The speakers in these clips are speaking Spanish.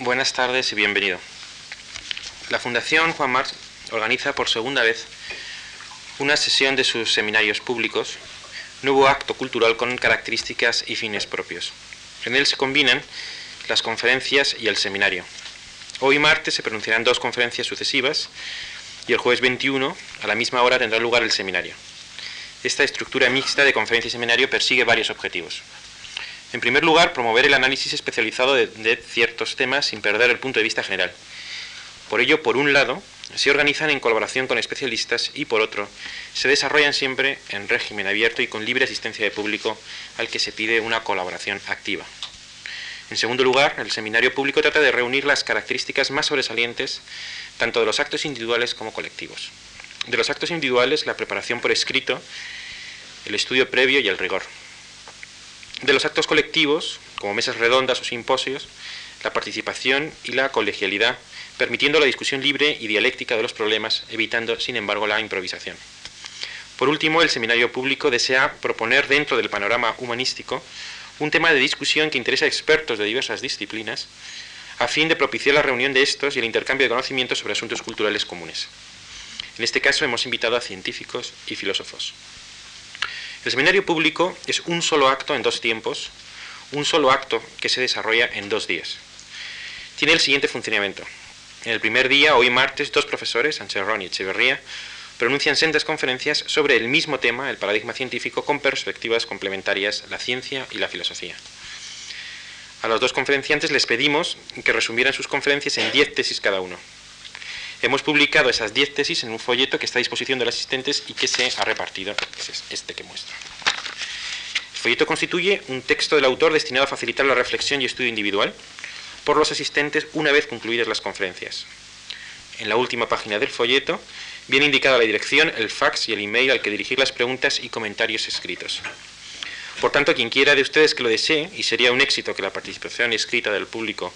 Buenas tardes y bienvenido. La Fundación Juan March organiza por segunda vez una sesión de sus seminarios públicos, nuevo acto cultural con características y fines propios. En él se combinan las conferencias y el seminario. Hoy martes se pronunciarán dos conferencias sucesivas y el jueves 21 a la misma hora tendrá lugar el seminario. Esta estructura mixta de conferencia y seminario persigue varios objetivos. En primer lugar, promover el análisis especializado de, ciertos temas sin perder el punto de vista general. Por ello, por un lado, se organizan en colaboración con especialistas y por otro, se desarrollan siempre en régimen abierto y con libre asistencia de público al que se pide una colaboración activa. En segundo lugar, el seminario público trata de reunir las características más sobresalientes tanto de los actos individuales como colectivos. De los actos individuales, la preparación por escrito, el estudio previo y el rigor de los actos colectivos, como mesas redondas o simposios, la participación y la colegialidad, permitiendo la discusión libre y dialéctica de los problemas, evitando, sin embargo, la improvisación. Por último, el seminario público desea proponer dentro del panorama humanístico un tema de discusión que interesa a expertos de diversas disciplinas, a fin de propiciar la reunión de estos y el intercambio de conocimientos sobre asuntos culturales comunes. En este caso hemos invitado a científicos y filósofos. El seminario público es un solo acto en dos tiempos, un solo acto que se desarrolla en dos días. Tiene el siguiente funcionamiento. En el primer día, hoy martes, dos profesores, Ron y Echeverría, pronuncian sendas conferencias sobre el mismo tema, el paradigma científico, con perspectivas complementarias, la ciencia y la filosofía. A los dos conferenciantes les pedimos que resumieran sus conferencias en diez tesis cada uno. Hemos publicado esas 10 tesis en un folleto que está a disposición de los asistentes y que se ha repartido, es este que muestro. El folleto constituye un texto del autor destinado a facilitar la reflexión y estudio individual por los asistentes una vez concluidas las conferencias. En la última página del folleto viene indicada la dirección, el fax y el email al que dirigir las preguntas y comentarios escritos. Por tanto, quien quiera de ustedes que lo desee, y sería un éxito que la participación escrita del público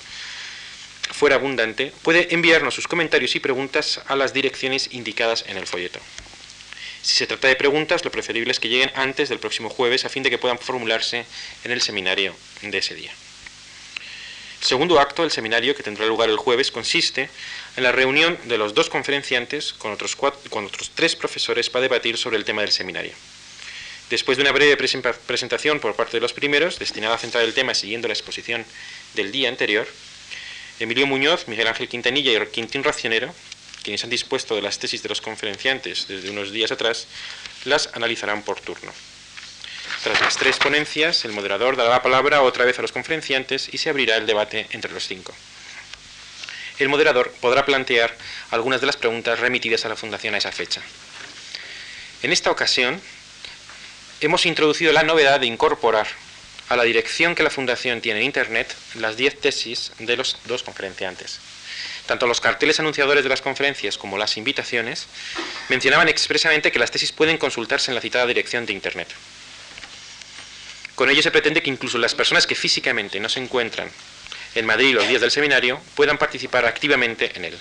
fuera abundante, puede enviarnos sus comentarios y preguntas a las direcciones indicadas en el folleto. Si se trata de preguntas, lo preferible es que lleguen antes del próximo jueves a fin de que puedan formularse en el seminario de ese día. El segundo acto del seminario, que tendrá lugar el jueves, consiste en la reunión de los dos conferenciantes con otros, con otros tres profesores para debatir sobre el tema del seminario. Después de una breve presentación por parte de los primeros, destinada a centrar el tema siguiendo la exposición del día anterior, Emilio Muñoz, Miguel Ángel Quintanilla y Quintín Racionero, quienes han dispuesto de las tesis de los conferenciantes desde unos días atrás, las analizarán por turno. Tras las tres ponencias, el moderador dará la palabra otra vez a los conferenciantes y se abrirá el debate entre los cinco. El moderador podrá plantear algunas de las preguntas remitidas a la Fundación a esa fecha. En esta ocasión, hemos introducido la novedad de incorporar a la dirección que la Fundación tiene en Internet las 10 tesis de los dos conferenciantes. Tanto los carteles anunciadores de las conferencias como las invitaciones mencionaban expresamente que las tesis pueden consultarse en la citada dirección de Internet. Con ello se pretende que incluso las personas que físicamente no se encuentran en Madrid los días del seminario puedan participar activamente en él.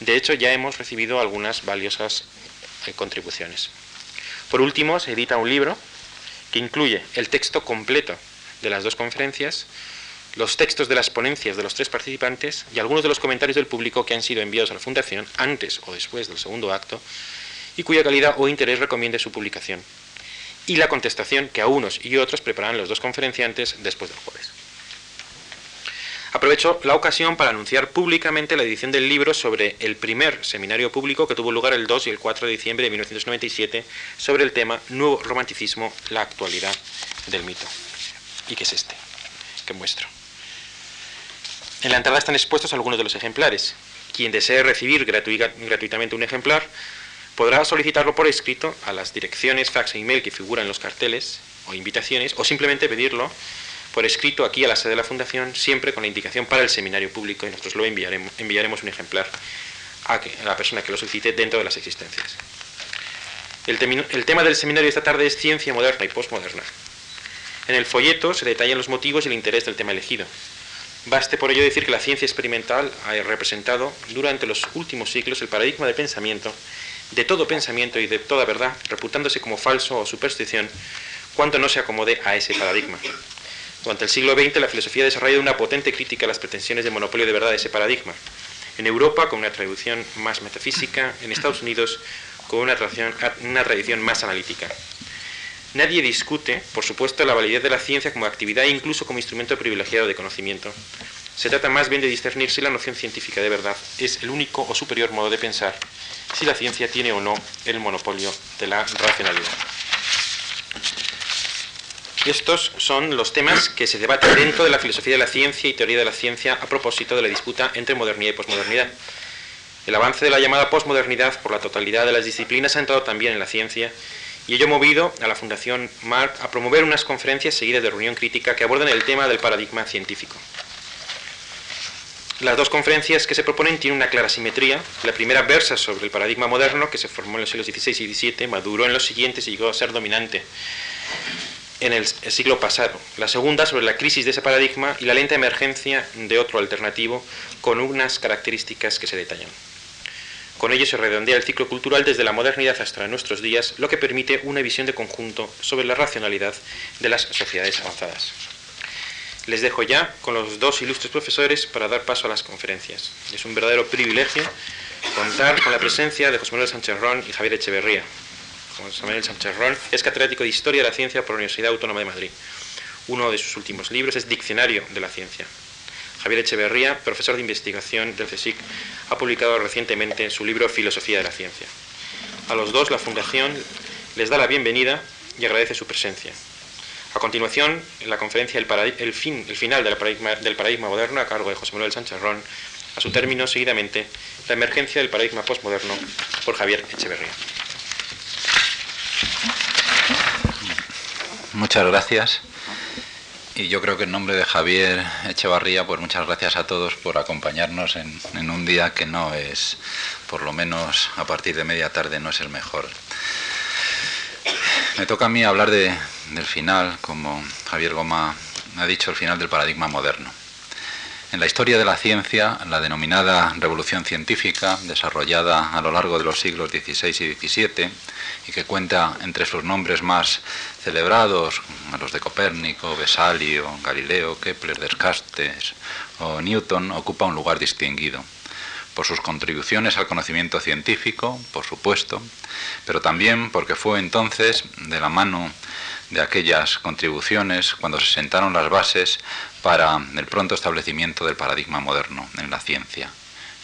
De hecho, ya hemos recibido algunas valiosas eh, contribuciones. Por último, se edita un libro que incluye el texto completo de las dos conferencias, los textos de las ponencias de los tres participantes y algunos de los comentarios del público que han sido enviados a la Fundación antes o después del segundo acto y cuya calidad o interés recomiende su publicación, y la contestación que a unos y otros preparan los dos conferenciantes después del jueves. Aprovecho la ocasión para anunciar públicamente la edición del libro sobre el primer seminario público que tuvo lugar el 2 y el 4 de diciembre de 1997 sobre el tema Nuevo Romanticismo, la actualidad del mito. ¿Y qué es este? Que muestro. En la entrada están expuestos algunos de los ejemplares. Quien desee recibir gratuitamente un ejemplar podrá solicitarlo por escrito a las direcciones fax e email que figuran en los carteles o invitaciones o simplemente pedirlo por escrito aquí a la sede de la Fundación, siempre con la indicación para el seminario público y nosotros lo enviaremos, enviaremos un ejemplar a, la persona que lo solicite dentro de las existencias. El, el tema del seminario de esta tarde es ciencia moderna y postmoderna. En el folleto se detallan los motivos y el interés del tema elegido. Baste por ello decir que la ciencia experimental ha representado durante los últimos siglos el paradigma de pensamiento, de todo pensamiento y de toda verdad, reputándose como falso o superstición cuanto no se acomode a ese paradigma. Durante el siglo XX la filosofía ha desarrollado una potente crítica a las pretensiones de monopolio de verdad de ese paradigma. En Europa con una tradición más metafísica, en Estados Unidos con una una tradición más analítica. Nadie discute, por supuesto, la validez de la ciencia como actividad e incluso como instrumento privilegiado de conocimiento. Se trata más bien de discernir si la noción científica de verdad es el único o superior modo de pensar, si la ciencia tiene o no el monopolio de la racionalidad. Estos son los temas que se debaten dentro de la filosofía de la ciencia y teoría de la ciencia a propósito de la disputa entre modernidad y posmodernidad. El avance de la llamada posmodernidad por la totalidad de las disciplinas ha entrado también en la ciencia y ello movido a la Fundación Marc a promover unas conferencias seguidas de reunión crítica que abordan el tema del paradigma científico. Las dos conferencias que se proponen tienen una clara simetría. La primera versa sobre el paradigma moderno que se formó en los siglos XVI y XVII, maduró en los siguientes y llegó a ser dominante en el siglo pasado. La segunda sobre la crisis de ese paradigma y la lenta emergencia de otro alternativo con unas características que se detallan. Con ello se redondea el ciclo cultural desde la modernidad hasta nuestros días, lo que permite una visión de conjunto sobre la racionalidad de las sociedades avanzadas. Les dejo ya con los dos ilustres profesores para dar paso a las conferencias. Es un verdadero privilegio contar con la presencia de José Manuel Sánchez Ron y Javier Echeverría. José Manuel Sánchez Ron es catedrático de Historia de la Ciencia por la Universidad Autónoma de Madrid. Uno de sus últimos libros es Diccionario de la Ciencia. Javier Echeverría, profesor de investigación del CSIC, ha publicado recientemente su libro Filosofía de la Ciencia. A los dos la Fundación les da la bienvenida y agradece su presencia. A continuación, la conferencia el, fin, el final del paradigma, del paradigma, moderno a cargo de José Manuel Sánchez Ron, a su término, seguidamente, la emergencia del paradigma postmoderno por Javier Echeverría. Muchas gracias. Y yo creo que en nombre de Javier Echevarría, pues muchas gracias a todos por acompañarnos en, un día que no es, por lo menos a partir de media tarde, no es el mejor. Me toca a mí hablar del final, como Javier Goma ha dicho, el final del paradigma moderno. En la historia de la ciencia, la denominada revolución científica, desarrollada a lo largo de los siglos XVI y XVII, y que cuenta entre sus nombres más celebrados, los de Copérnico, Vesalio, Galileo, Kepler, Descartes o Newton, ocupa un lugar distinguido por sus contribuciones al conocimiento científico, por supuesto, pero también porque fue entonces, de la mano de aquellas contribuciones, cuando se sentaron las bases para el pronto establecimiento del paradigma moderno en la ciencia.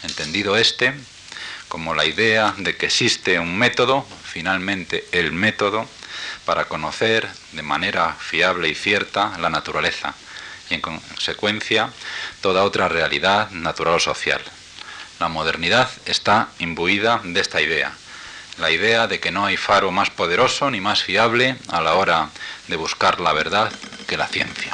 Entendido este como la idea de que existe un método, finalmente el método, para conocer de manera fiable y cierta la naturaleza y en consecuencia toda otra realidad natural o social. La modernidad está imbuida de esta idea, la idea de que no hay faro más poderoso ni más fiable a la hora de buscar la verdad que la ciencia.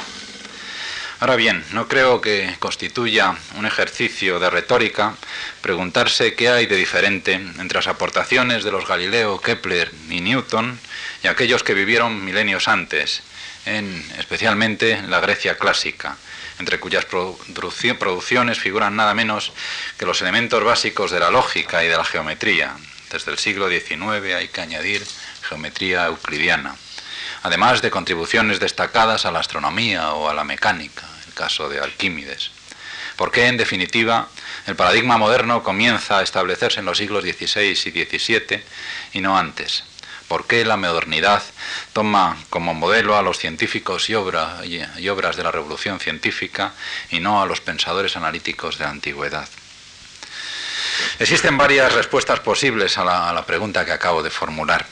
Ahora bien, no creo que constituya un ejercicio de retórica preguntarse qué hay de diferente entre las aportaciones de los Galileo, Kepler y Newton y aquellos que vivieron milenios antes, en especialmente la Grecia clásica, entre cuyas producciones figuran nada menos que los elementos básicos de la lógica y de la geometría. Desde el siglo XIX hay que añadir geometría euclidiana, además de contribuciones destacadas a la astronomía o a la mecánica caso de Alquímides. Porque, en definitiva, el paradigma moderno comienza a establecerse en los siglos XVI y XVII y no antes. ¿Por qué la modernidad toma como modelo a los científicos y, obras de la revolución científica y no a los pensadores analíticos de la antigüedad? Existen varias respuestas posibles a la, a la pregunta que acabo de formular.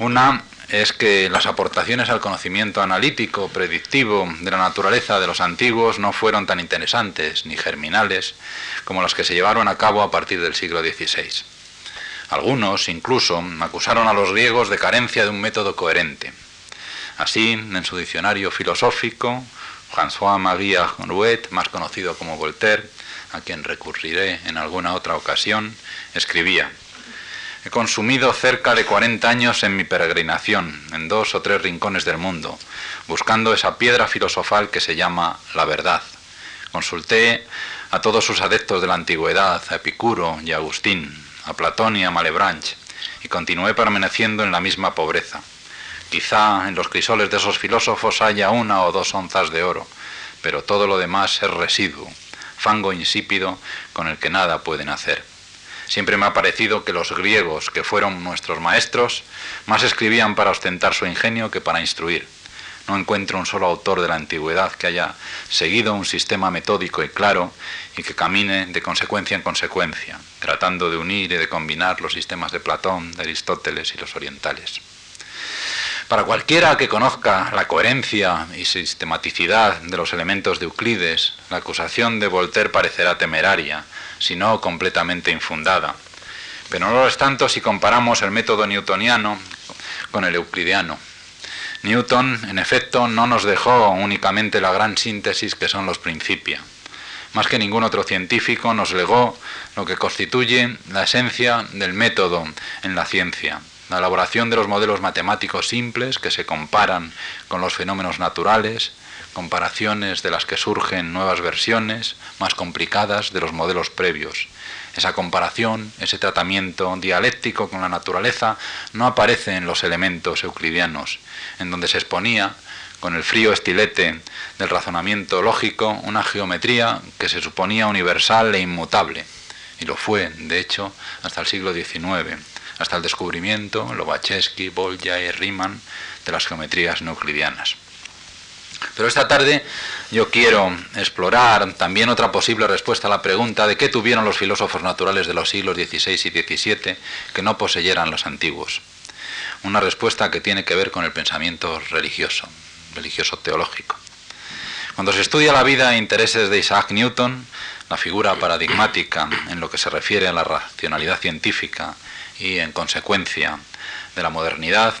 Una es que las aportaciones al conocimiento analítico, predictivo de la naturaleza de los antiguos no fueron tan interesantes ni germinales como las que se llevaron a cabo a partir del siglo XVI. Algunos incluso acusaron a los griegos de carencia de un método coherente. Así, en su diccionario filosófico, François-Marie Rouet, más conocido como Voltaire, a quien recurriré en alguna otra ocasión, escribía, He consumido cerca de 40 años en mi peregrinación, en dos o tres rincones del mundo, buscando esa piedra filosofal que se llama la verdad. Consulté a todos sus adeptos de la antigüedad, a Epicuro y a Agustín, a Platón y a Malebranche, y continué permaneciendo en la misma pobreza. Quizá en los crisoles de esos filósofos haya una o dos onzas de oro, pero todo lo demás es residuo, fango insípido con el que nada pueden hacer. Siempre me ha parecido que los griegos, que fueron nuestros maestros, más escribían para ostentar su ingenio que para instruir. No encuentro un solo autor de la antigüedad que haya seguido un sistema metódico y claro y que camine de consecuencia en consecuencia, tratando de unir y de combinar los sistemas de Platón, de Aristóteles y los orientales. Para cualquiera que conozca la coherencia y sistematicidad de los elementos de Euclides, la acusación de Voltaire parecerá temeraria, si no completamente infundada. Pero no lo es tanto si comparamos el método newtoniano con el euclidiano. Newton, en efecto, no nos dejó únicamente la gran síntesis que son los principios. Más que ningún otro científico nos legó lo que constituye la esencia del método en la ciencia, la elaboración de los modelos matemáticos simples que se comparan con los fenómenos naturales, comparaciones de las que surgen nuevas versiones más complicadas de los modelos previos. Esa comparación, ese tratamiento dialéctico con la naturaleza no aparece en los elementos euclidianos, en donde se exponía, con el frío estilete del razonamiento lógico, una geometría que se suponía universal e inmutable, y lo fue, de hecho, hasta el siglo XIX, hasta el descubrimiento, Lobachevsky, Bolya y Riemann, de las geometrías no euclidianas. Pero esta tarde yo quiero explorar también otra posible respuesta a la pregunta de qué tuvieron los filósofos naturales de los siglos XVI y XVII que no poseyeran los antiguos. Una respuesta que tiene que ver con el pensamiento religioso, religioso teológico. Cuando se estudia la vida e intereses de Isaac Newton, la figura paradigmática en lo que se refiere a la racionalidad científica y en consecuencia de la modernidad,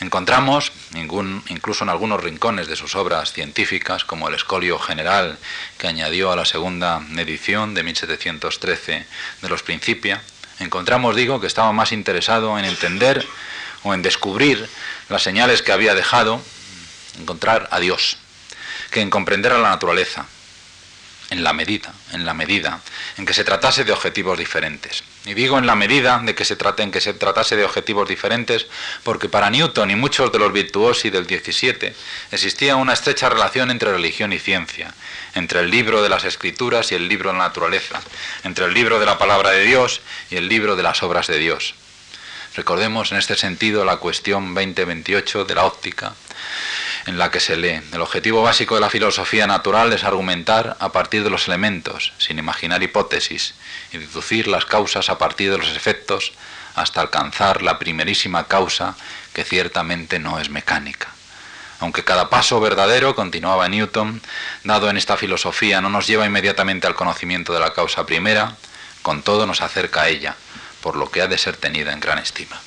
Encontramos, incluso en algunos rincones de sus obras científicas, como el Escolio General que añadió a la segunda edición de 1713 de los Principia, encontramos, digo, que estaba más interesado en entender o en descubrir las señales que había dejado, encontrar a Dios, que en comprender a la naturaleza, en la medida, en la medida en que se tratase de objetivos diferentes. Y digo en la medida de que se trate, que se tratase de objetivos diferentes, porque para Newton y muchos de los virtuosi del 17 existía una estrecha relación entre religión y ciencia, entre el libro de las escrituras y el libro de la naturaleza, entre el libro de la palabra de Dios y el libro de las obras de Dios. Recordemos en este sentido la cuestión 2028 de la óptica, en la que se lee. El objetivo básico de la filosofía natural es argumentar a partir de los elementos, sin imaginar hipótesis, y deducir las causas a partir de los efectos hasta alcanzar la primerísima causa que ciertamente no es mecánica. Aunque cada paso verdadero, continuaba Newton, dado en esta filosofía no nos lleva inmediatamente al conocimiento de la causa primera, con todo nos acerca a ella, por lo que ha de ser tenida en gran estima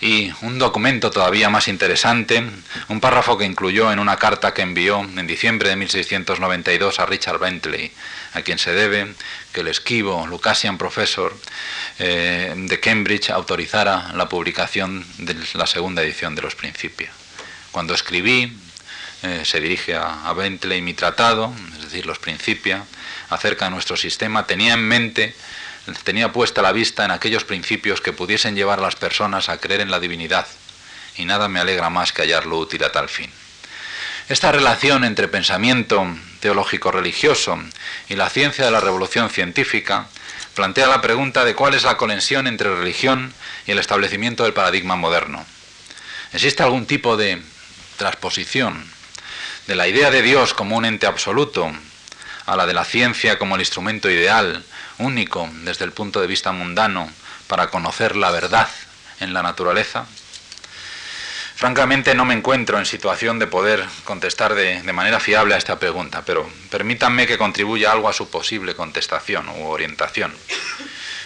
y un documento todavía más interesante, un párrafo que incluyó en una carta que envió en diciembre de 1692 a Richard Bentley, a quien se debe que el esquivo Lucasian Professor eh, de Cambridge autorizara la publicación de la segunda edición de los Principios. Cuando escribí, eh, se dirige a, a Bentley mi tratado, es decir, los Principios, acerca de nuestro sistema, tenía en mente tenía puesta la vista en aquellos principios que pudiesen llevar a las personas a creer en la divinidad, y nada me alegra más que hallarlo útil a tal fin. Esta relación entre pensamiento teológico religioso y la ciencia de la revolución científica plantea la pregunta de cuál es la conexión entre religión y el establecimiento del paradigma moderno. ¿Existe algún tipo de transposición de la idea de Dios como un ente absoluto a la de la ciencia como el instrumento ideal único desde el punto de vista mundano para conocer la verdad en la naturaleza? Francamente no me encuentro en situación de poder contestar de, manera fiable a esta pregunta, pero permítanme que contribuya algo a su posible contestación u orientación.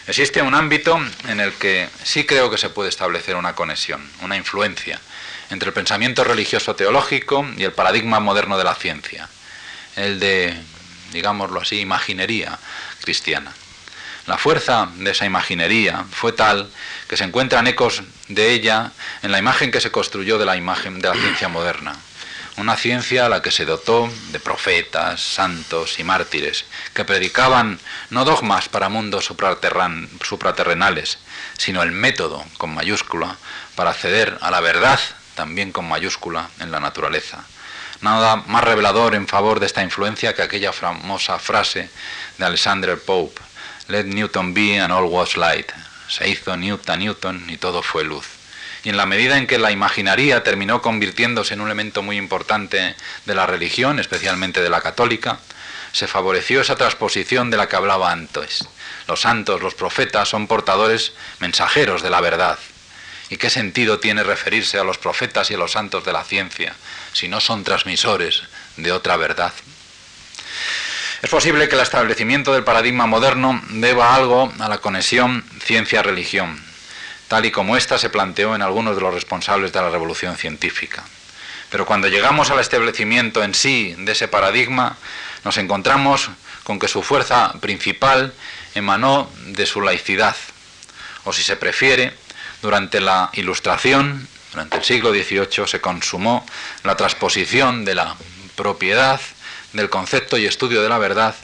Existe un ámbito en el que sí creo que se puede establecer una conexión, una influencia entre el pensamiento religioso teológico y el paradigma moderno de la ciencia, el de, digámoslo así, imaginería cristiana. La fuerza de esa imaginería fue tal que se encuentran ecos de ella en la imagen que se construyó de la imagen de la ciencia moderna. Una ciencia a la que se dotó de profetas, santos y mártires, que predicaban no dogmas para mundos supraterrenales, sino el método, con mayúscula, para acceder a la verdad también con mayúscula, en la naturaleza. Nada más revelador en favor de esta influencia que aquella famosa frase de Alexander Pope, Let Newton be and all was light. Se hizo Newton, Newton y todo fue luz. Y en la medida en que la imaginaría terminó convirtiéndose en un elemento muy importante de la religión, especialmente de la católica, se favoreció esa transposición de la que hablaba antes. Los santos, los profetas son portadores mensajeros de la verdad. ¿Y qué sentido tiene referirse a los profetas y a los santos de la ciencia si no son transmisores de otra verdad? Es posible que el establecimiento del paradigma moderno deba algo a la conexión ciencia-religión, tal y como ésta se planteó en algunos de los responsables de la revolución científica. Pero cuando llegamos al establecimiento en sí de ese paradigma, nos encontramos con que su fuerza principal emanó de su laicidad, o si se prefiere, durante la Ilustración, durante el siglo XVIII, se consumó la transposición de la propiedad del concepto y estudio de la verdad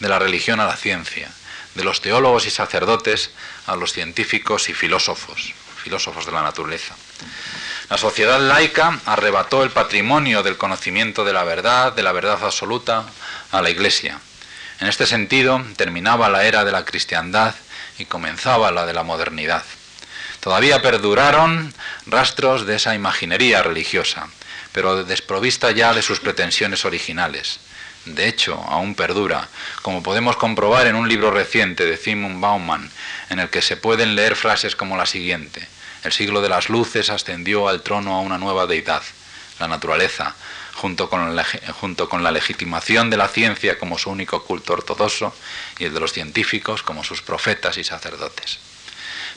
de la religión a la ciencia, de los teólogos y sacerdotes a los científicos y filósofos, filósofos de la naturaleza. La sociedad laica arrebató el patrimonio del conocimiento de la verdad, de la verdad absoluta, a la Iglesia. En este sentido, terminaba la era de la cristiandad y comenzaba la de la modernidad. Todavía perduraron rastros de esa imaginería religiosa, pero desprovista ya de sus pretensiones originales. De hecho, aún perdura, como podemos comprobar en un libro reciente de Simon Bauman, en el que se pueden leer frases como la siguiente. El siglo de las luces ascendió al trono a una nueva deidad, la naturaleza, junto con, la, junto con la legitimación de la ciencia como su único culto ortodoxo y el de los científicos como sus profetas y sacerdotes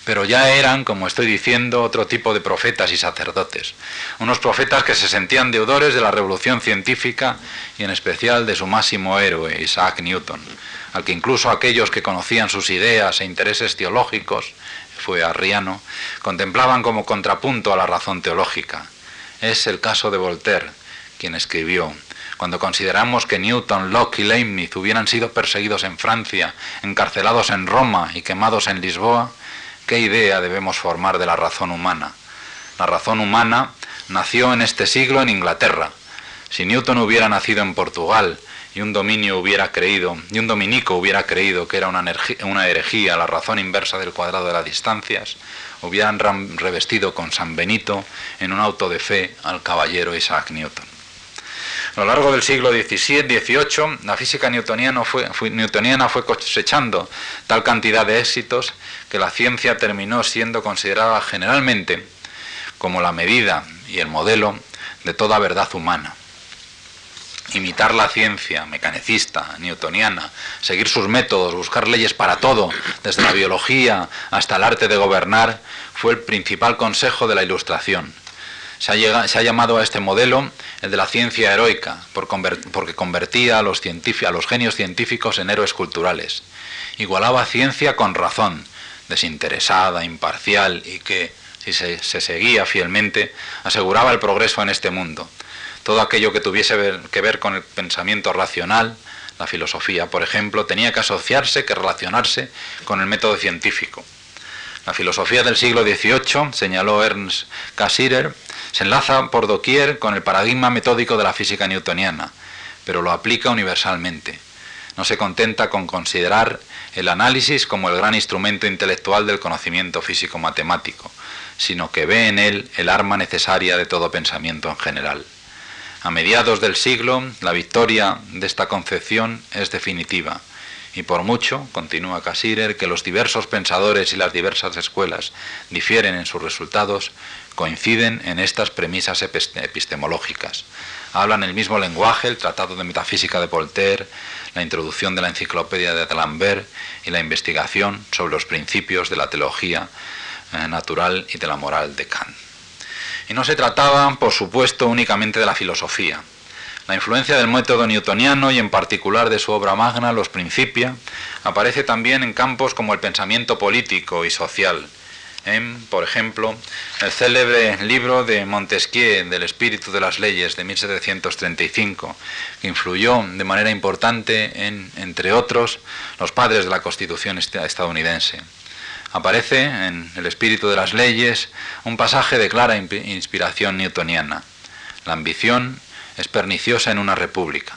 pero ya eran, como estoy diciendo, otro tipo de profetas y sacerdotes. Unos profetas que se sentían deudores de la revolución científica y en especial de su máximo héroe, Isaac Newton, al que incluso aquellos que conocían sus ideas e intereses teológicos, fue arriano, contemplaban como contrapunto a la razón teológica. Es el caso de Voltaire, quien escribió, cuando consideramos que Newton, Locke y Leibniz hubieran sido perseguidos en Francia, encarcelados en Roma y quemados en Lisboa, ¿Qué idea debemos formar de la razón humana? La razón humana nació en este siglo en Inglaterra. Si Newton hubiera nacido en Portugal y un dominio hubiera creído, y un dominico hubiera creído que era una, una herejía la razón inversa del cuadrado de las distancias, hubieran revestido con San Benito en un auto de fe al caballero Isaac Newton. A lo largo del siglo XVII-XVIII, la física newtoniana fue, newtoniana fue cosechando tal cantidad de éxitos que la ciencia terminó siendo considerada generalmente como la medida y el modelo de toda verdad humana. Imitar la ciencia mecanicista, newtoniana, seguir sus métodos, buscar leyes para todo, desde la biología hasta el arte de gobernar, fue el principal consejo de la Ilustración se ha, llamado a este modelo el de la ciencia heroica, porque convertía a los, genios científicos en héroes culturales. Igualaba ciencia con razón, desinteresada, imparcial y que, si se, seguía fielmente, aseguraba el progreso en este mundo. Todo aquello que tuviese que ver con el pensamiento racional, la filosofía, por ejemplo, tenía que asociarse, que relacionarse con el método científico. La filosofía del siglo XVIII, señaló Ernst Cassirer, se enlaza por doquier con el paradigma metódico de la física newtoniana, pero lo aplica universalmente. No se contenta con considerar el análisis como el gran instrumento intelectual del conocimiento físico-matemático, sino que ve en él el arma necesaria de todo pensamiento en general. A mediados del siglo, la victoria de esta concepción es definitiva y por mucho, continúa Cassirer, que los diversos pensadores y las diversas escuelas difieren en sus resultados, coinciden en estas premisas epistemológicas. Hablan el mismo lenguaje, el Tratado de Metafísica de Voltaire, la introducción de la Enciclopedia de D'Alembert y la investigación sobre los principios de la teología eh, natural y de la moral de Kant. Y no se trataba, por supuesto, únicamente de la filosofía. La influencia del método newtoniano y en particular de su obra magna, Los Principia, aparece también en campos como el pensamiento político y social. En, por ejemplo, el célebre libro de Montesquieu del espíritu de las leyes de 1735, que influyó de manera importante en, entre otros, los padres de la Constitución estadounidense. Aparece en el espíritu de las leyes un pasaje de clara inspiración newtoniana. La ambición es perniciosa en una república.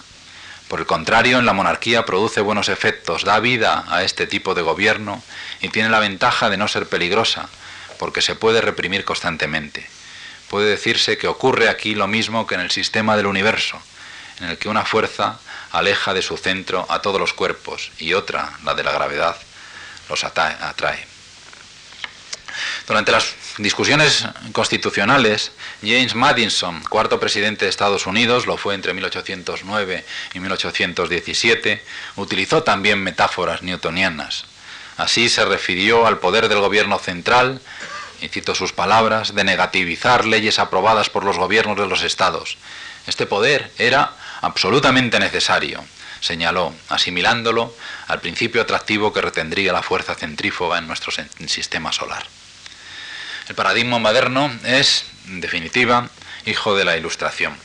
Por el contrario, en la monarquía produce buenos efectos, da vida a este tipo de gobierno y tiene la ventaja de no ser peligrosa, porque se puede reprimir constantemente. Puede decirse que ocurre aquí lo mismo que en el sistema del universo, en el que una fuerza aleja de su centro a todos los cuerpos y otra, la de la gravedad, los atrae. Durante las discusiones constitucionales, James Madison, cuarto presidente de Estados Unidos, lo fue entre 1809 y 1817, utilizó también metáforas newtonianas. Así se refirió al poder del gobierno central, y cito sus palabras, de negativizar leyes aprobadas por los gobiernos de los estados. Este poder era absolutamente necesario, señaló, asimilándolo al principio atractivo que retendría la fuerza centrífuga en nuestro sistema solar. El paradigma moderno es, en definitiva, hijo de la ilustración.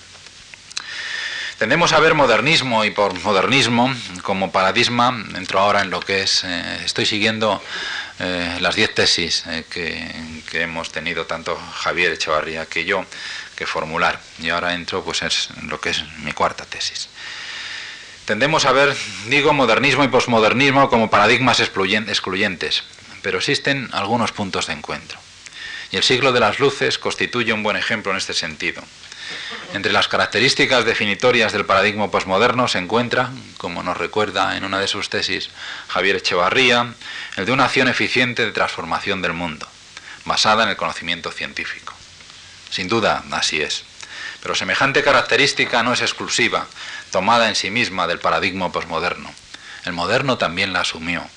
Tendemos a ver modernismo y postmodernismo como paradigma, entro ahora en lo que es, eh, estoy siguiendo eh, las diez tesis eh, que, que, hemos tenido tanto Javier Echevarría que yo que formular, y ahora entro pues en lo que es mi cuarta tesis. Tendemos a ver, digo, modernismo y posmodernismo como paradigmas excluyentes, pero existen algunos puntos de encuentro. Y el siglo de las luces constituye un buen ejemplo en este sentido. Entre las características definitorias del paradigma posmoderno se encuentra, como nos recuerda en una de sus tesis Javier Echevarría, el de una acción eficiente de transformación del mundo, basada en el conocimiento científico. Sin duda, así es. Pero semejante característica no es exclusiva, tomada en sí misma del paradigma posmoderno. El moderno también la asumió,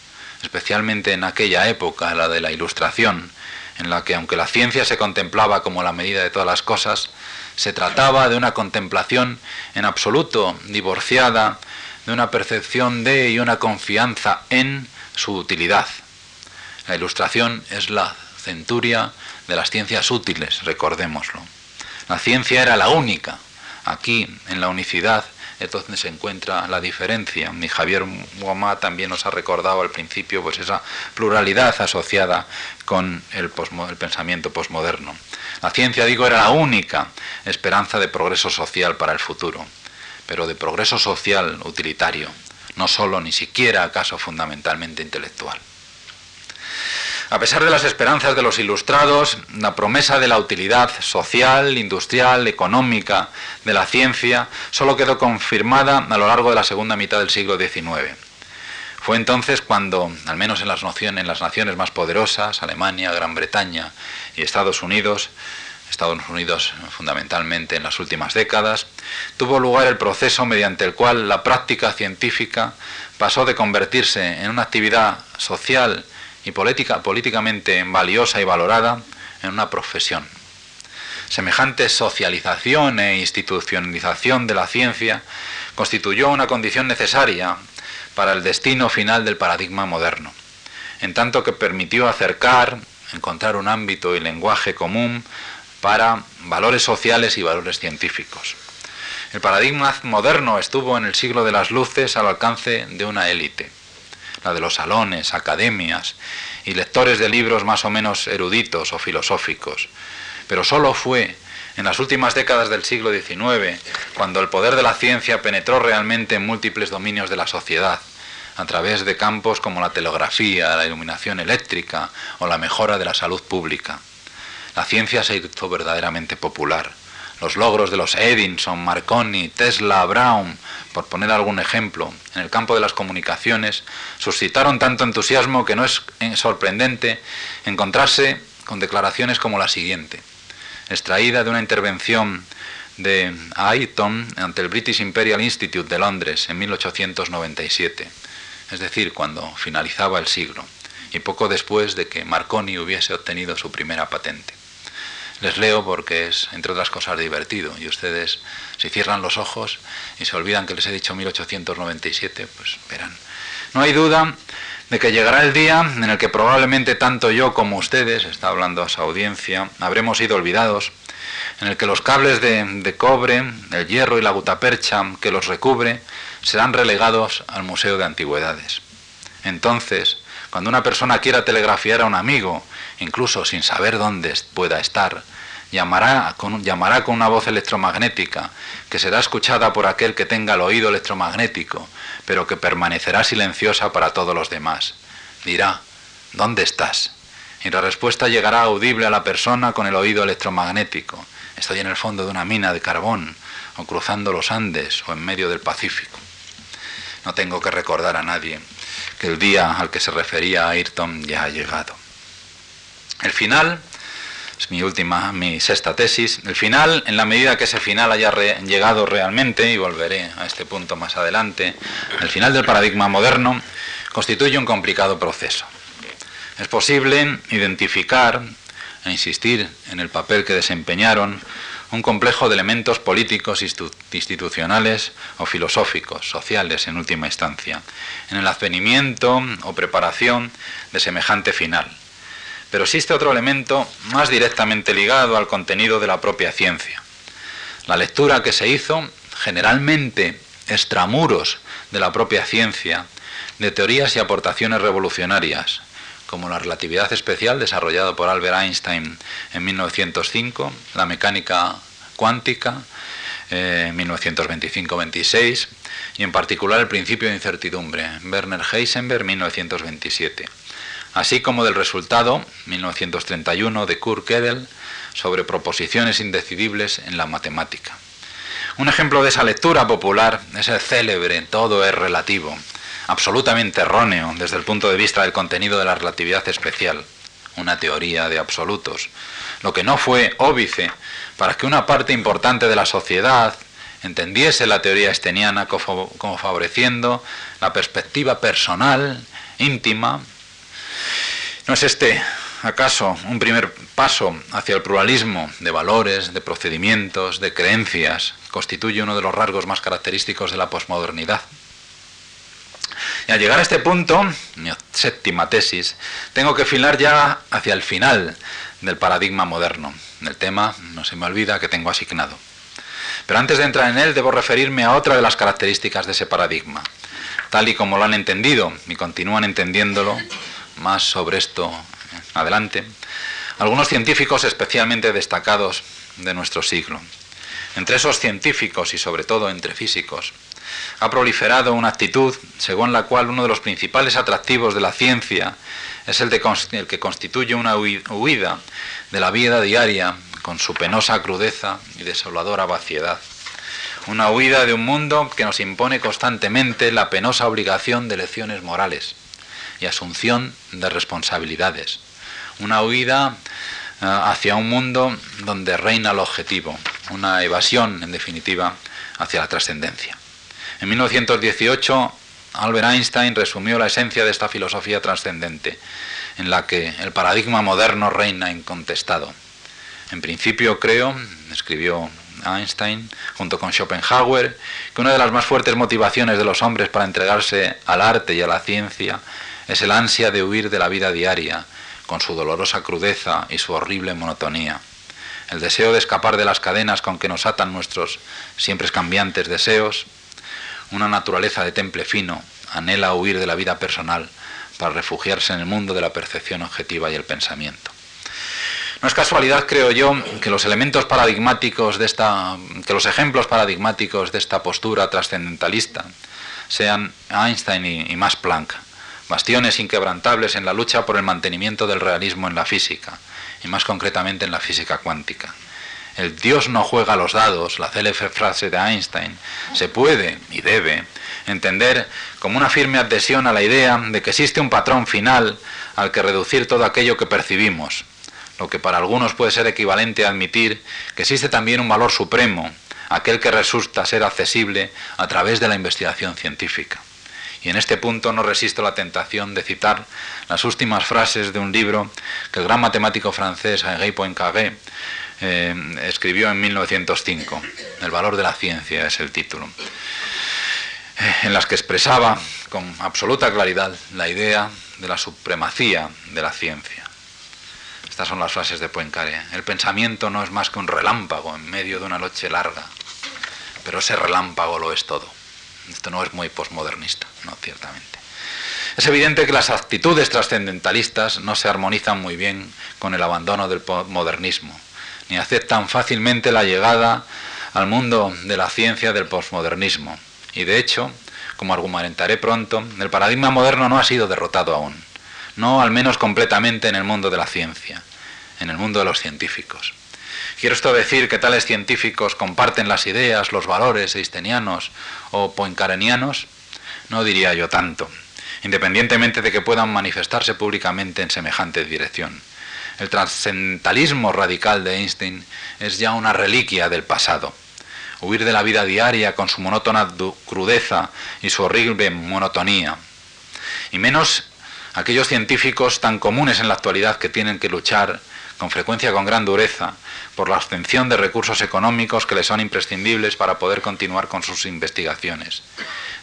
especialmente en aquella época, la de la Ilustración, en la que aunque la ciencia se contemplaba como la medida de todas las cosas, se trataba de una contemplación en absoluto divorciada de una percepción de y una confianza en su utilidad. La ilustración es la centuria de las ciencias útiles, recordémoslo. La ciencia era la única. Aquí, en la unicidad, es donde se encuentra la diferencia. Y Javier Guamá también nos ha recordado al principio pues esa pluralidad asociada con el, el pensamiento posmoderno. La ciencia, digo, era la única esperanza de progreso social para el futuro, pero de progreso social utilitario, no solo ni siquiera acaso fundamentalmente intelectual. A pesar de las esperanzas de los ilustrados, la promesa de la utilidad social, industrial, económica de la ciencia solo quedó confirmada a lo largo de la segunda mitad del siglo XIX. Fue entonces cuando, al menos en las, naciones más poderosas, Alemania, Gran Bretaña y Estados Unidos, Estados Unidos fundamentalmente en las últimas décadas, tuvo lugar el proceso mediante el cual la práctica científica pasó de convertirse en una actividad social y política, políticamente valiosa y valorada en una profesión. Semejante socialización e institucionalización de la ciencia constituyó una condición necesaria para el destino final del paradigma moderno, en tanto que permitió acercar, encontrar un ámbito y lenguaje común para valores sociales y valores científicos. El paradigma moderno estuvo en el siglo de las luces al alcance de una élite la de los salones, academias y lectores de libros más o menos eruditos o filosóficos. Pero solo fue en las últimas décadas del siglo XIX cuando el poder de la ciencia penetró realmente en múltiples dominios de la sociedad, a través de campos como la telegrafía, la iluminación eléctrica o la mejora de la salud pública. La ciencia se hizo verdaderamente popular. Los logros de los Edison, Marconi, Tesla, Brown, por poner algún ejemplo, en el campo de las comunicaciones, suscitaron tanto entusiasmo que no es sorprendente encontrarse con declaraciones como la siguiente, extraída de una intervención de Ayton ante el British Imperial Institute de Londres en 1897, es decir, cuando finalizaba el siglo, y poco después de que Marconi hubiese obtenido su primera patente. Les leo porque es, entre otras cosas, divertido y ustedes, si cierran los ojos y se olvidan que les he dicho 1897, pues verán. No hay duda de que llegará el día en el que probablemente tanto yo como ustedes, está hablando a su audiencia, habremos sido olvidados, en el que los cables de, de cobre, el hierro y la gutapercha que los recubre serán relegados al Museo de Antigüedades. Entonces, Cuando una persona quiera telegrafiar a un amigo, incluso sin saber dónde pueda estar, llamará con, llamará con una voz electromagnética, que será escuchada por aquel que tenga el oído electromagnético, pero que permanecerá silenciosa para todos los demás. Dirá, ¿dónde estás? Y la respuesta llegará audible a la persona con el oído electromagnético. Estoy en el fondo de una mina de carbón, o cruzando los Andes, o en medio del Pacífico. No tengo que recordar a nadie que el día al que se refería Ayrton ya ha llegado. El final es mi última, mi sexta tesis. El final, en la medida que ese final haya llegado realmente, y volveré a este punto más adelante, el final del paradigma moderno constituye un complicado proceso. Es posible identificar e insistir en el papel que desempeñaron un complejo de elementos políticos, institucionales o filosóficos, sociales en última instancia, en el advenimiento o preparación de semejante final. Pero existe otro elemento más directamente ligado al contenido de la propia ciencia. La lectura que se hizo, generalmente extramuros de la propia ciencia, de teorías y aportaciones revolucionarias, como la relatividad especial desarrollada por Albert Einstein en 1905, la mecánica cuántica eh, en 1925-26 y en particular el principio de incertidumbre, Werner Heisenberg 1927, así como del resultado 1931 de Kurt Gödel sobre proposiciones indecidibles en la matemática. Un ejemplo de esa lectura popular es el célebre Todo es relativo, absolutamente erróneo desde el punto de vista del contenido de la relatividad especial, una teoría de absolutos, lo que no fue óbice para que una parte importante de la sociedad entendiese la teoría esteniana como favoreciendo la perspectiva personal, íntima. ¿No es este, acaso, un primer paso hacia el pluralismo de valores, de procedimientos, de creencias? Constituye uno de los rasgos más característicos de la posmodernidad. Y al llegar a este punto, mi séptima tesis, tengo que filar ya hacia el final del paradigma moderno. El tema no se me olvida que tengo asignado. Pero antes de entrar en él, debo referirme a otra de las características de ese paradigma. Tal y como lo han entendido y continúan entendiéndolo, más sobre esto adelante, algunos científicos especialmente destacados de nuestro siglo. Entre esos científicos y sobre todo entre físicos, ha proliferado una actitud según la cual uno de los principales atractivos de la ciencia es el, de, el que constituye una huida de la vida diaria con su penosa crudeza y desoladora vaciedad. Una huida de un mundo que nos impone constantemente la penosa obligación de lecciones morales y asunción de responsabilidades. Una huida eh, hacia un mundo donde reina el objetivo, una evasión, en definitiva, hacia la trascendencia. En 1918, Albert Einstein resumió la esencia de esta filosofía trascendente, en la que el paradigma moderno reina incontestado. En principio creo, escribió Einstein, junto con Schopenhauer, que una de las más fuertes motivaciones de los hombres para entregarse al arte y a la ciencia es el ansia de huir de la vida diaria, con su dolorosa crudeza y su horrible monotonía. El deseo de escapar de las cadenas con que nos atan nuestros siempre cambiantes deseos una naturaleza de temple fino, anhela huir de la vida personal para refugiarse en el mundo de la percepción objetiva y el pensamiento. No es casualidad, creo yo, que los elementos paradigmáticos de esta, que los ejemplos paradigmáticos de esta postura trascendentalista sean Einstein y, y Max Planck, bastiones inquebrantables en la lucha por el mantenimiento del realismo en la física, y más concretamente en la física cuántica el Dios no juega los dados, la célebre frase de Einstein, se puede y debe entender como una firme adhesión a la idea de que existe un patrón final al que reducir todo aquello que percibimos, lo que para algunos puede ser equivalente a admitir que existe también un valor supremo, aquel que resulta ser accesible a través de la investigación científica. Y en este punto no resisto la tentación de citar las últimas frases de un libro que el gran matemático francés Henri Poincaré eh, escribió en 1905. El valor de la ciencia es el título. Eh, en las que expresaba con absoluta claridad la idea de la supremacía de la ciencia. Estas son las frases de Poincaré. El pensamiento no es más que un relámpago en medio de una noche larga, pero ese relámpago lo es todo. Esto no es muy posmodernista, no, ciertamente. Es evidente que las actitudes trascendentalistas no se armonizan muy bien con el abandono del modernismo, ni aceptan fácilmente la llegada al mundo de la ciencia del posmodernismo. Y de hecho, como argumentaré pronto, el paradigma moderno no ha sido derrotado aún, no al menos completamente en el mundo de la ciencia, en el mundo de los científicos. Quiero esto decir que tales científicos comparten las ideas, los valores eistenianos o poincarenianos, no diría yo tanto, independientemente de que puedan manifestarse públicamente en semejante dirección. El trascendentalismo radical de Einstein es ya una reliquia del pasado. Huir de la vida diaria con su monótona crudeza y su horrible monotonía. Y menos aquellos científicos tan comunes en la actualidad que tienen que luchar con frecuencia con gran dureza, por la obtención de recursos económicos que les son imprescindibles para poder continuar con sus investigaciones.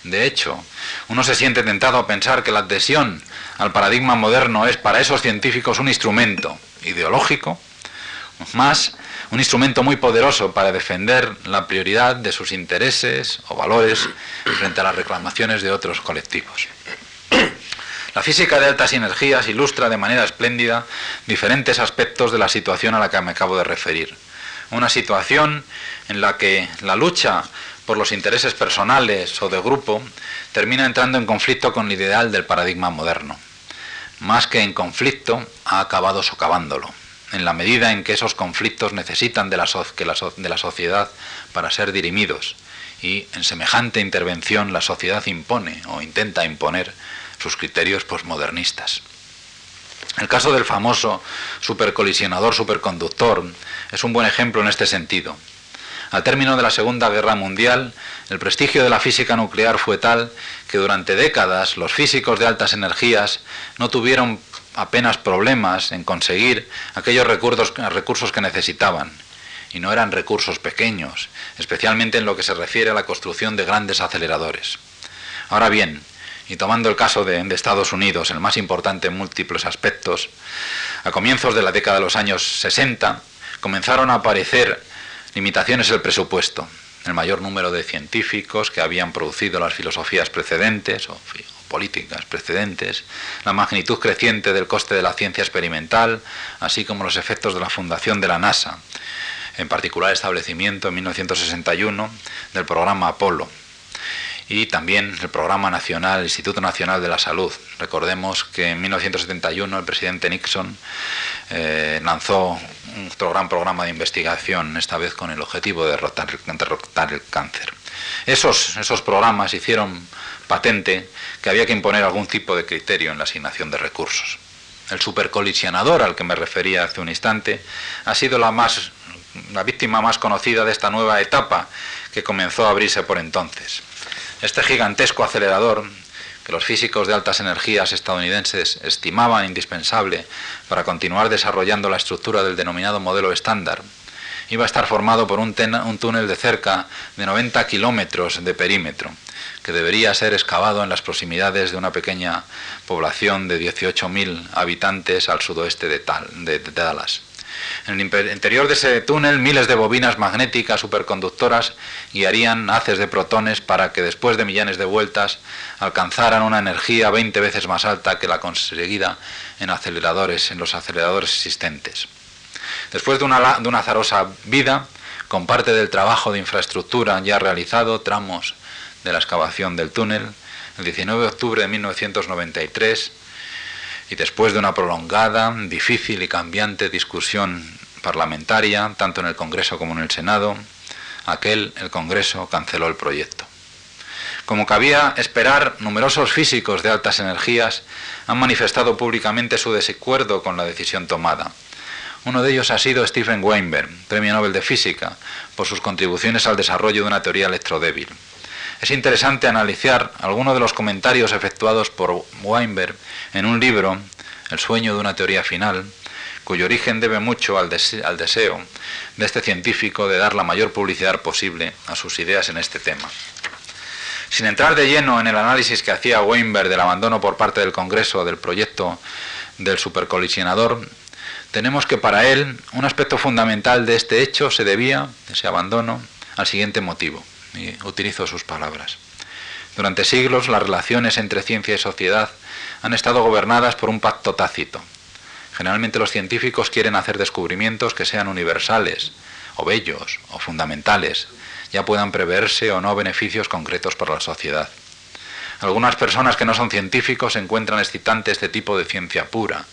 De hecho, uno se siente tentado a pensar que la adhesión al paradigma moderno es para esos científicos un instrumento ideológico, más un instrumento muy poderoso para defender la prioridad de sus intereses o valores frente a las reclamaciones de otros colectivos. La física de altas energías ilustra de manera espléndida diferentes aspectos de la situación a la que me acabo de referir. Una situación en la que la lucha por los intereses personales o de grupo termina entrando en conflicto con el ideal del paradigma moderno. Más que en conflicto, ha acabado socavándolo, en la medida en que esos conflictos necesitan de la, de la sociedad para ser dirimidos, y en semejante intervención la sociedad impone o intenta imponer sus criterios posmodernistas. El caso del famoso supercolisionador superconductor es un buen ejemplo en este sentido. Al término de la Segunda Guerra Mundial, el prestigio de la física nuclear fue tal que durante décadas los físicos de altas energías no tuvieron apenas problemas en conseguir aquellos recursos, recursos que necesitaban. Y no eran recursos pequeños, especialmente en lo que se refiere a la construcción de grandes aceleradores. Ahora bien, y tomando el caso de, Estados Unidos, el más importante en múltiples aspectos, a comienzos de la década de los años 60 comenzaron a aparecer limitaciones del presupuesto. El mayor número de científicos que habían producido las filosofías precedentes o, políticas precedentes, la magnitud creciente del coste de la ciencia experimental, así como los efectos de la fundación de la NASA, en particular el establecimiento en 1961 del programa Apolo, y también el Programa Nacional, el Instituto Nacional de la Salud. Recordemos que en 1971 el presidente Nixon eh, lanzó otro gran programa de investigación, esta vez con el objetivo de derrotar, el cáncer. Esos, esos programas hicieron patente que había que imponer algún tipo de criterio en la asignación de recursos. El supercolisionador al que me refería hace un instante ha sido la, más, la víctima más conocida de esta nueva etapa que comenzó a abrirse por entonces. Este gigantesco acelerador, que los físicos de altas energías estadounidenses estimaban indispensable para continuar desarrollando la estructura del denominado modelo estándar, iba a estar formado por un, túnel de cerca de 90 kilómetros de perímetro, que debería ser excavado en las proximidades de una pequeña población de 18.000 habitantes al sudoeste de Dallas. En el interior de ese túnel, miles de bobinas magnéticas superconductoras guiarían haces de protones para que después de millones de vueltas alcanzaran una energía 20 veces más alta que la conseguida en aceleradores, en los aceleradores existentes. Después de una, de una azarosa vida, con parte del trabajo de infraestructura ya realizado, tramos de la excavación del túnel, el 19 de octubre de 1993, y después de una prolongada, difícil y cambiante discusión parlamentaria, tanto en el Congreso como en el Senado, aquel, el Congreso, canceló el proyecto. Como cabía esperar, numerosos físicos de altas energías han manifestado públicamente su desacuerdo con la decisión tomada. Uno de ellos ha sido Stephen Weinberg, Premio Nobel de Física, por sus contribuciones al desarrollo de una teoría electrodébil. Es interesante analizar algunos de los comentarios efectuados por Weinberg en un libro, El sueño de una teoría final, cuyo origen debe mucho al, deseo de este científico de dar la mayor publicidad posible a sus ideas en este tema. Sin entrar de lleno en el análisis que hacía Weinberg del abandono por parte del Congreso del proyecto del supercolisionador, tenemos que para él un aspecto fundamental de este hecho se debía, ese abandono, al siguiente motivo utilizo sus palabras. Durante siglos las relaciones entre ciencia y sociedad han estado gobernadas por un pacto tácito. Generalmente los científicos quieren hacer descubrimientos que sean universales, o bellos, o fundamentales, ya puedan preverse o no beneficios concretos para la sociedad. Algunas personas que no son científicos encuentran excitante este tipo de ciencia pura,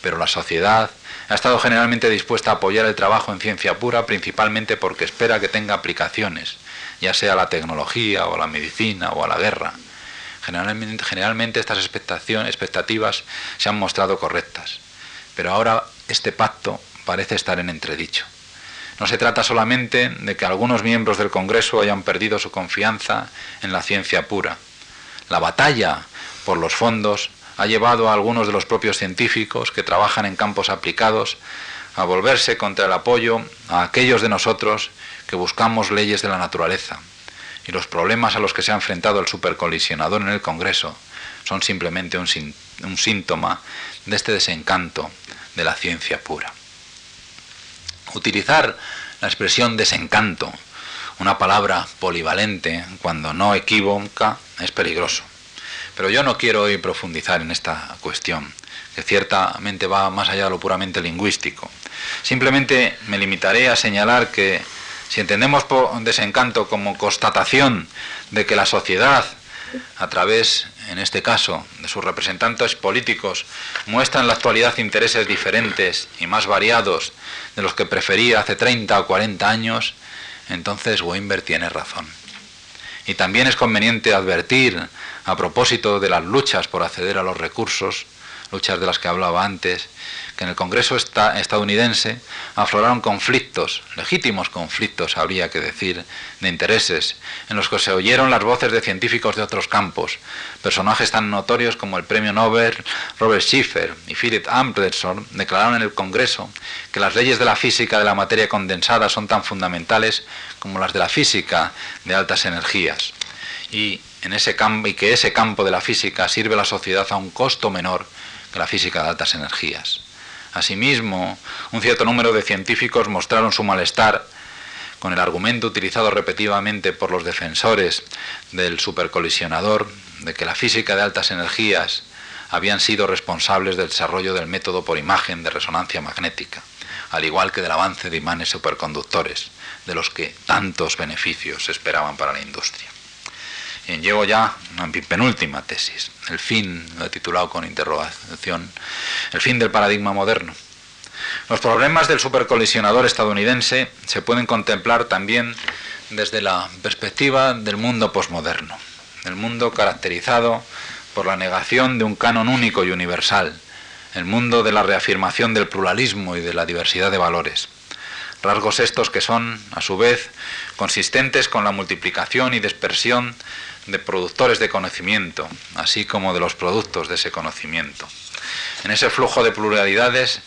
pero la sociedad ha estado generalmente dispuesta a apoyar el trabajo en ciencia pura principalmente porque espera que tenga aplicaciones, ya sea la tecnología o a la medicina o a la guerra. Generalmente, generalmente estas expectativas se han mostrado correctas, pero ahora este pacto parece estar en entredicho. No se trata solamente de que algunos miembros del Congreso hayan perdido su confianza en la ciencia pura. La batalla por los fondos ha llevado a algunos de los propios científicos que trabajan en campos aplicados a volverse contra el apoyo a aquellos de nosotros que buscamos leyes de la naturaleza. Y los problemas a los que se ha enfrentado el supercolisionador en el Congreso son simplemente un, síntoma de este desencanto de la ciencia pura. Utilizar la expresión desencanto, una palabra polivalente, cuando no equivoca, es peligroso. Pero yo no quiero hoy profundizar en esta cuestión, que ciertamente va más allá de lo puramente lingüístico. Simplemente me limitaré a señalar que si entendemos por desencanto como constatación de que la sociedad, a través, en este caso, de sus representantes políticos, muestra en la actualidad intereses diferentes y más variados de los que prefería hace 30 o 40 años, entonces Weinberg tiene razón. Y también es conveniente advertir, a propósito de las luchas por acceder a los recursos, luchas de las que hablaba antes, que en el Congreso estadounidense afloraron conflictos, legítimos conflictos, habría que decir, de intereses, en los que se oyeron las voces de científicos de otros campos, personajes tan notorios como el premio Nobel Robert Schiffer y Philip Anderson declararon en el Congreso que las leyes de la física de la materia condensada son tan fundamentales como las de la física de altas energías. Y, en ese campo, y que ese campo de la física sirve a la sociedad a un costo menor la física de altas energías. Asimismo, un cierto número de científicos mostraron su malestar con el argumento utilizado repetidamente por los defensores del supercolisionador de que la física de altas energías habían sido responsables del desarrollo del método por imagen de resonancia magnética, al igual que del avance de imanes superconductores, de los que tantos beneficios se esperaban para la industria. Y llego ya a mi penúltima tesis, el fin, lo he titulado con interrogación, el fin del paradigma moderno. Los problemas del supercolisionador estadounidense se pueden contemplar también desde la perspectiva del mundo posmoderno, el mundo caracterizado por la negación de un canon único y universal, el mundo de la reafirmación del pluralismo y de la diversidad de valores. Rasgos estos que son, a su vez, consistentes con la multiplicación y dispersión de productores de conocimiento, así como de los productos de ese conocimiento. En ese flujo de pluralidades,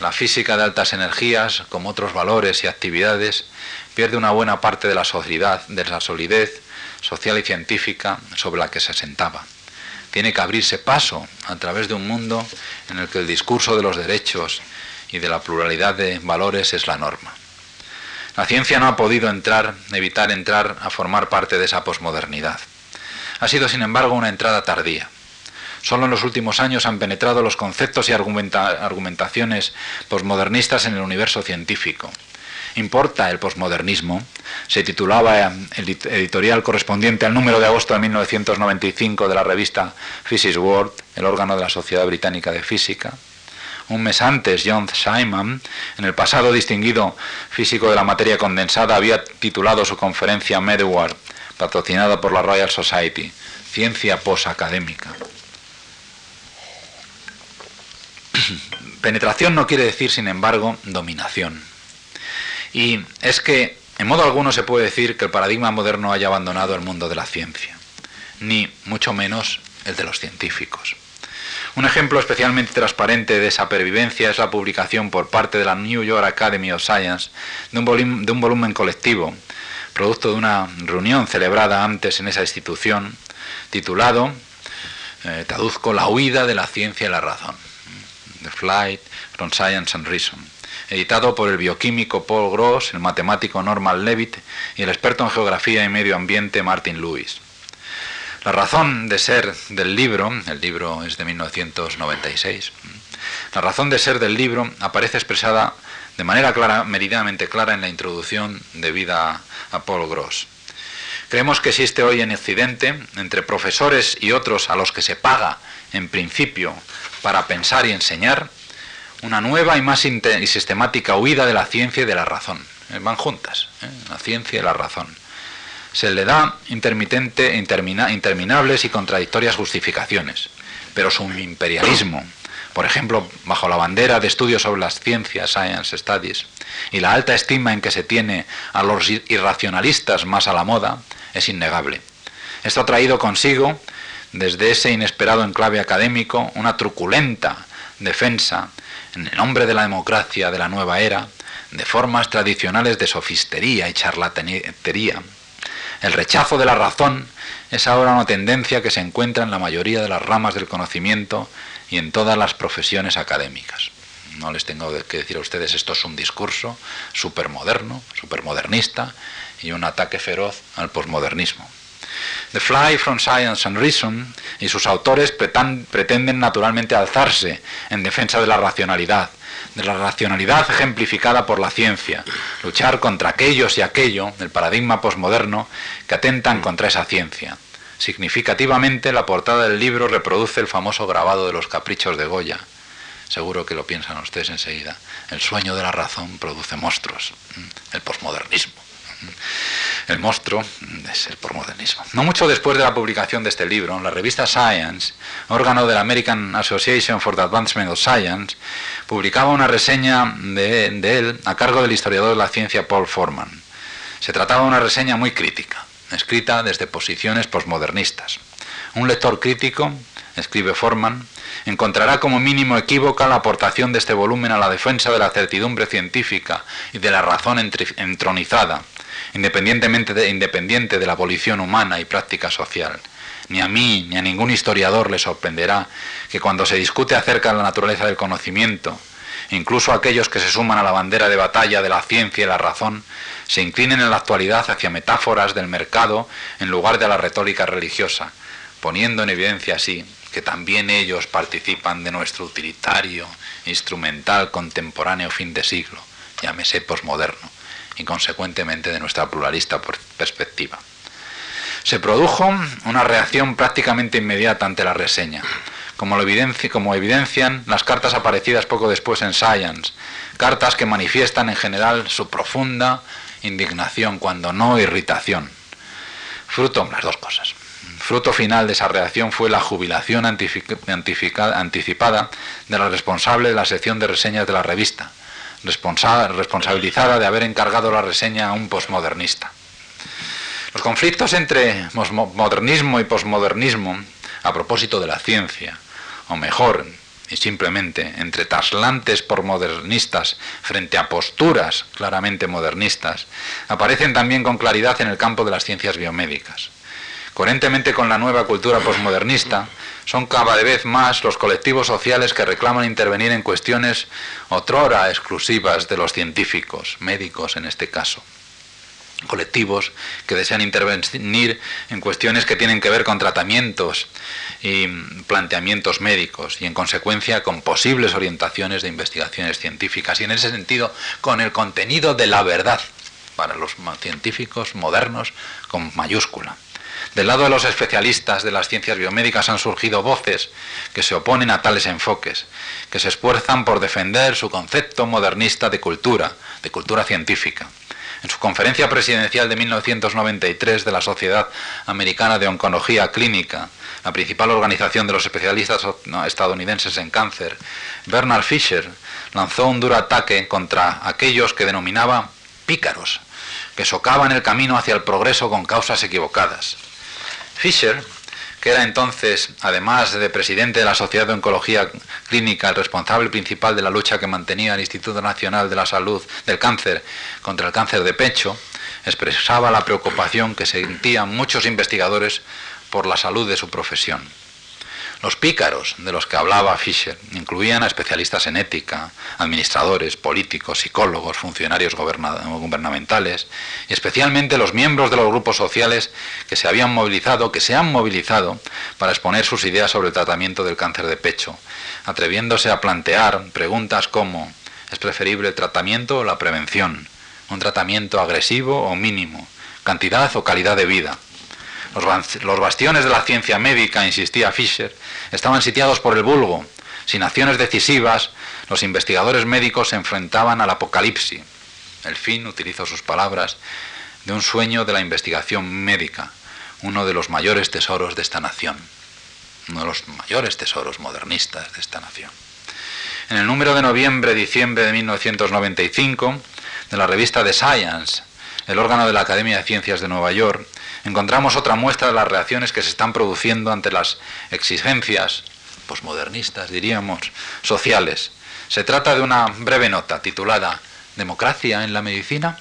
la física de altas energías, como otros valores y actividades, pierde una buena parte de la sociedad, de la solidez social y científica sobre la que se asentaba. Tiene que abrirse paso a través de un mundo en el que el discurso de los derechos y de la pluralidad de valores es la norma. La ciencia no ha podido entrar, evitar entrar a formar parte de esa posmodernidad. Ha sido, sin embargo, una entrada tardía. Solo en los últimos años han penetrado los conceptos y argumentaciones posmodernistas en el universo científico. ¿Importa el posmodernismo? Se titulaba el editorial correspondiente al número de agosto de 1995 de la revista Physics World, el órgano de la Sociedad Británica de Física. Un mes antes, John Simon, en el pasado distinguido físico de la materia condensada, había titulado su conferencia Medward patrocinada por la Royal Society, ciencia posacadémica. Penetración no quiere decir, sin embargo, dominación. Y es que, en modo alguno, se puede decir que el paradigma moderno haya abandonado el mundo de la ciencia, ni mucho menos el de los científicos. Un ejemplo especialmente transparente de esa pervivencia es la publicación por parte de la New York Academy of Science de un, de un volumen colectivo producto de una reunión celebrada antes en esa institución, titulado, eh, traduzco, La huida de la ciencia y la razón, The Flight from Science and Reason, editado por el bioquímico Paul Gross, el matemático Norman Levitt y el experto en geografía y medio ambiente Martin Lewis. La razón de ser del libro, el libro es de 1996, la razón de ser del libro aparece expresada de manera clara, meridamente clara en la introducción de vida a Paul Gross. Creemos que existe hoy en Occidente, entre profesores y otros a los que se paga, en principio, para pensar y enseñar, una nueva y más y sistemática huida de la ciencia y de la razón. Eh, van juntas, ¿eh? la ciencia y la razón. Se le da intermitente, interminables y contradictorias justificaciones, pero su imperialismo, por ejemplo, bajo la bandera de estudios sobre las ciencias, Science Studies, y la alta estima en que se tiene a los irracionalistas más a la moda, es innegable. Esto ha traído consigo, desde ese inesperado enclave académico, una truculenta defensa, en nombre de la democracia de la nueva era, de formas tradicionales de sofistería y charlatanería. El rechazo de la razón es ahora una tendencia que se encuentra en la mayoría de las ramas del conocimiento y en todas las profesiones académicas. No les tengo que decir a ustedes, esto es un discurso supermoderno, supermodernista y un ataque feroz al posmodernismo. The Fly from Science and Reason y sus autores pretenden naturalmente alzarse en defensa de la racionalidad, de la racionalidad ejemplificada por la ciencia, luchar contra aquellos y aquello del paradigma posmoderno que atentan contra esa ciencia, Significativamente, la portada del libro reproduce el famoso grabado de los caprichos de Goya. Seguro que lo piensan ustedes enseguida. El sueño de la razón produce monstruos. El posmodernismo. El monstruo es el posmodernismo. No mucho después de la publicación de este libro, la revista Science, órgano de la American Association for the Advancement of Science, publicaba una reseña de, de él a cargo del historiador de la ciencia Paul Forman. Se trataba de una reseña muy crítica escrita desde posiciones posmodernistas. Un lector crítico, escribe Forman, encontrará como mínimo equívoca la aportación de este volumen a la defensa de la certidumbre científica y de la razón entronizada, independientemente de, independiente de la abolición humana y práctica social. Ni a mí ni a ningún historiador le sorprenderá que cuando se discute acerca de la naturaleza del conocimiento, incluso aquellos que se suman a la bandera de batalla de la ciencia y la razón, se inclinen en la actualidad hacia metáforas del mercado en lugar de la retórica religiosa, poniendo en evidencia así que también ellos participan de nuestro utilitario, instrumental, contemporáneo fin de siglo, llámese posmoderno, y consecuentemente de nuestra pluralista perspectiva. Se produjo una reacción prácticamente inmediata ante la reseña, como, lo como evidencian las cartas aparecidas poco después en Science, cartas que manifiestan en general su profunda indignación, cuando no irritación. Fruto, las dos cosas. Fruto final de esa reacción fue la jubilación anticipada de la responsable de la sección de reseñas de la revista, responsabilizada de haber encargado la reseña a un posmodernista. Los conflictos entre modernismo y posmodernismo, a propósito de la ciencia, o mejor, simplemente entre taslantes por modernistas frente a posturas claramente modernistas, aparecen también con claridad en el campo de las ciencias biomédicas. Coherentemente con la nueva cultura posmodernista, son cada vez más los colectivos sociales que reclaman intervenir en cuestiones otrora exclusivas de los científicos, médicos en este caso colectivos que desean intervenir en cuestiones que tienen que ver con tratamientos y planteamientos médicos y en consecuencia con posibles orientaciones de investigaciones científicas y en ese sentido con el contenido de la verdad para los científicos modernos con mayúscula. Del lado de los especialistas de las ciencias biomédicas han surgido voces que se oponen a tales enfoques, que se esfuerzan por defender su concepto modernista de cultura, de cultura científica. En su conferencia presidencial de 1993 de la Sociedad Americana de Oncología Clínica, la principal organización de los especialistas estadounidenses en cáncer, Bernard Fisher lanzó un duro ataque contra aquellos que denominaba pícaros, que socavan el camino hacia el progreso con causas equivocadas. Fisher que era entonces, además de presidente de la Sociedad de Oncología Clínica, el responsable principal de la lucha que mantenía el Instituto Nacional de la Salud del Cáncer contra el cáncer de pecho, expresaba la preocupación que sentían muchos investigadores por la salud de su profesión. Los pícaros de los que hablaba Fischer incluían a especialistas en ética, administradores, políticos, psicólogos, funcionarios gubernamentales y especialmente los miembros de los grupos sociales que se habían movilizado, que se han movilizado para exponer sus ideas sobre el tratamiento del cáncer de pecho, atreviéndose a plantear preguntas como ¿es preferible el tratamiento o la prevención? ¿Un tratamiento agresivo o mínimo? ¿Cantidad o calidad de vida? Los bastiones de la ciencia médica, insistía Fischer, estaban sitiados por el vulgo. Sin acciones decisivas, los investigadores médicos se enfrentaban al apocalipsis. El fin, utilizó sus palabras, de un sueño de la investigación médica, uno de los mayores tesoros de esta nación, uno de los mayores tesoros modernistas de esta nación. En el número de noviembre-diciembre de 1995 de la revista The Science, el órgano de la Academia de Ciencias de Nueva York, encontramos otra muestra de las reacciones que se están produciendo ante las exigencias posmodernistas, diríamos, sociales. Se trata de una breve nota titulada Democracia en la medicina,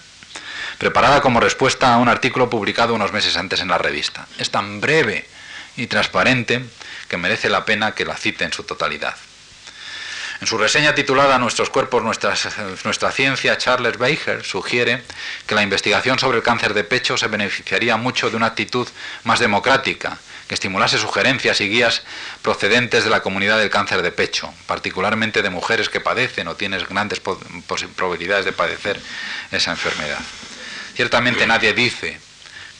preparada como respuesta a un artículo publicado unos meses antes en la revista. Es tan breve y transparente que merece la pena que la cite en su totalidad. En su reseña titulada Nuestros cuerpos, nuestra ciencia, Charles Baker sugiere que la investigación sobre el cáncer de pecho se beneficiaría mucho de una actitud más democrática, que estimulase sugerencias y guías procedentes de la comunidad del cáncer de pecho, particularmente de mujeres que padecen o tienen grandes probabilidades de padecer esa enfermedad. Ciertamente nadie dice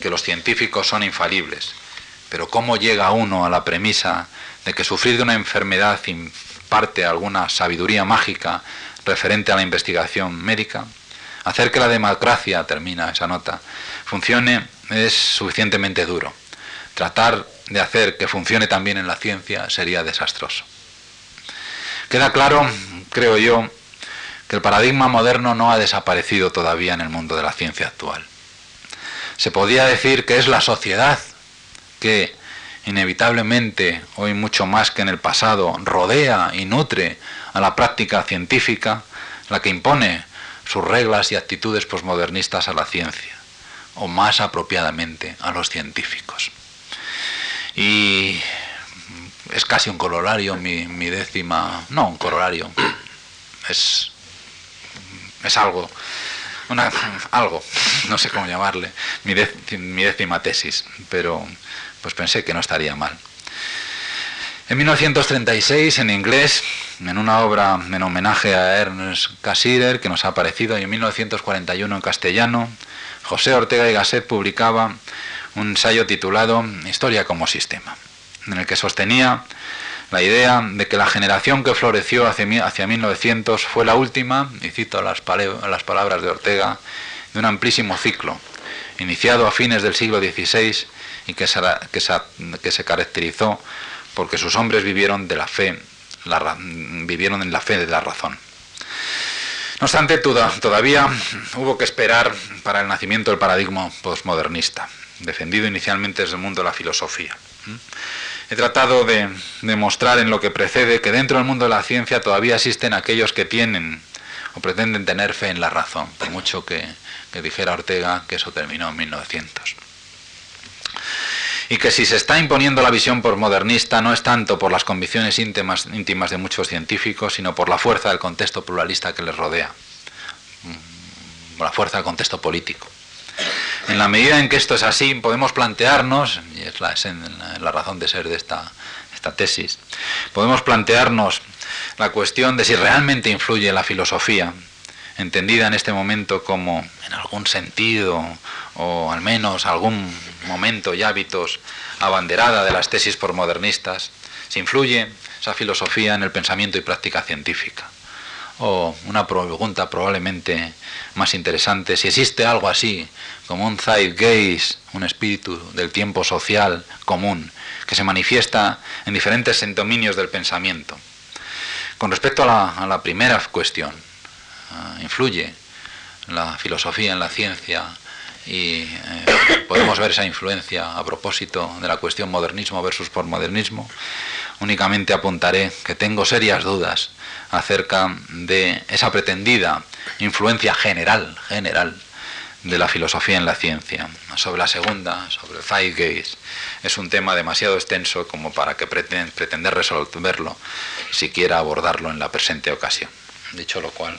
que los científicos son infalibles, pero ¿cómo llega uno a la premisa de que sufrir de una enfermedad parte alguna sabiduría mágica referente a la investigación médica, hacer que la democracia, termina esa nota, funcione es suficientemente duro. Tratar de hacer que funcione también en la ciencia sería desastroso. Queda claro, creo yo, que el paradigma moderno no ha desaparecido todavía en el mundo de la ciencia actual. Se podía decir que es la sociedad que inevitablemente, hoy mucho más que en el pasado, rodea y nutre a la práctica científica, la que impone sus reglas y actitudes posmodernistas a la ciencia, o más apropiadamente a los científicos. Y es casi un corolario mi, décima, no un corolario, es, es algo, una, algo, no sé cómo llamarle, mi, mi décima tesis, pero pues pensé que no estaría mal. En 1936, en inglés, en una obra en homenaje a Ernest Cassirer, que nos ha aparecido, y en 1941 en castellano, José Ortega y Gasset publicaba un ensayo titulado Historia como Sistema, en el que sostenía la idea de que la generación que floreció hacia, hacia 1900 fue la última, y cito las, las palabras de Ortega, de un amplísimo ciclo, iniciado a fines del siglo XVI y que se, que se, caracterizó porque sus hombres vivieron de la fe, vivieron en la fe de la razón. No obstante, todavía hubo que esperar para el nacimiento del paradigma postmodernista, defendido inicialmente desde el mundo de la filosofía. He tratado de demostrar en lo que precede que dentro del mundo de la ciencia todavía existen aquellos que tienen o pretenden tener fe en la razón, por mucho que, que dijera Ortega que eso terminó en 1900 y que si se está imponiendo la visión postmodernista no es tanto por las convicciones íntimas, íntimas de muchos científicos, sino por la fuerza del contexto pluralista que les rodea, mm, la fuerza del contexto político. En la medida en que esto es así, podemos plantearnos, y es la, la razón de ser de esta, esta tesis, podemos plantearnos la cuestión de si realmente influye la filosofía entendida en este momento como, en algún sentido, o al menos algún momento y hábitos abanderada de las tesis por modernistas, si influye esa filosofía en el pensamiento y práctica científica. O una pregunta probablemente más interesante, si existe algo así como un zeitgeist, un espíritu del tiempo social común, que se manifiesta en diferentes dominios del pensamiento. Con respecto a la, a la primera cuestión, influye la filosofía en la ciencia y eh, podemos ver esa influencia a propósito de la cuestión modernismo versus postmodernismo. Únicamente apuntaré que tengo serias dudas acerca de esa pretendida influencia general, general de la filosofía en la ciencia. Sobre la segunda, sobre el Zeitgeist, es un tema demasiado extenso como para que pretender resolverlo, siquiera abordarlo en la presente ocasión. Dicho lo cual,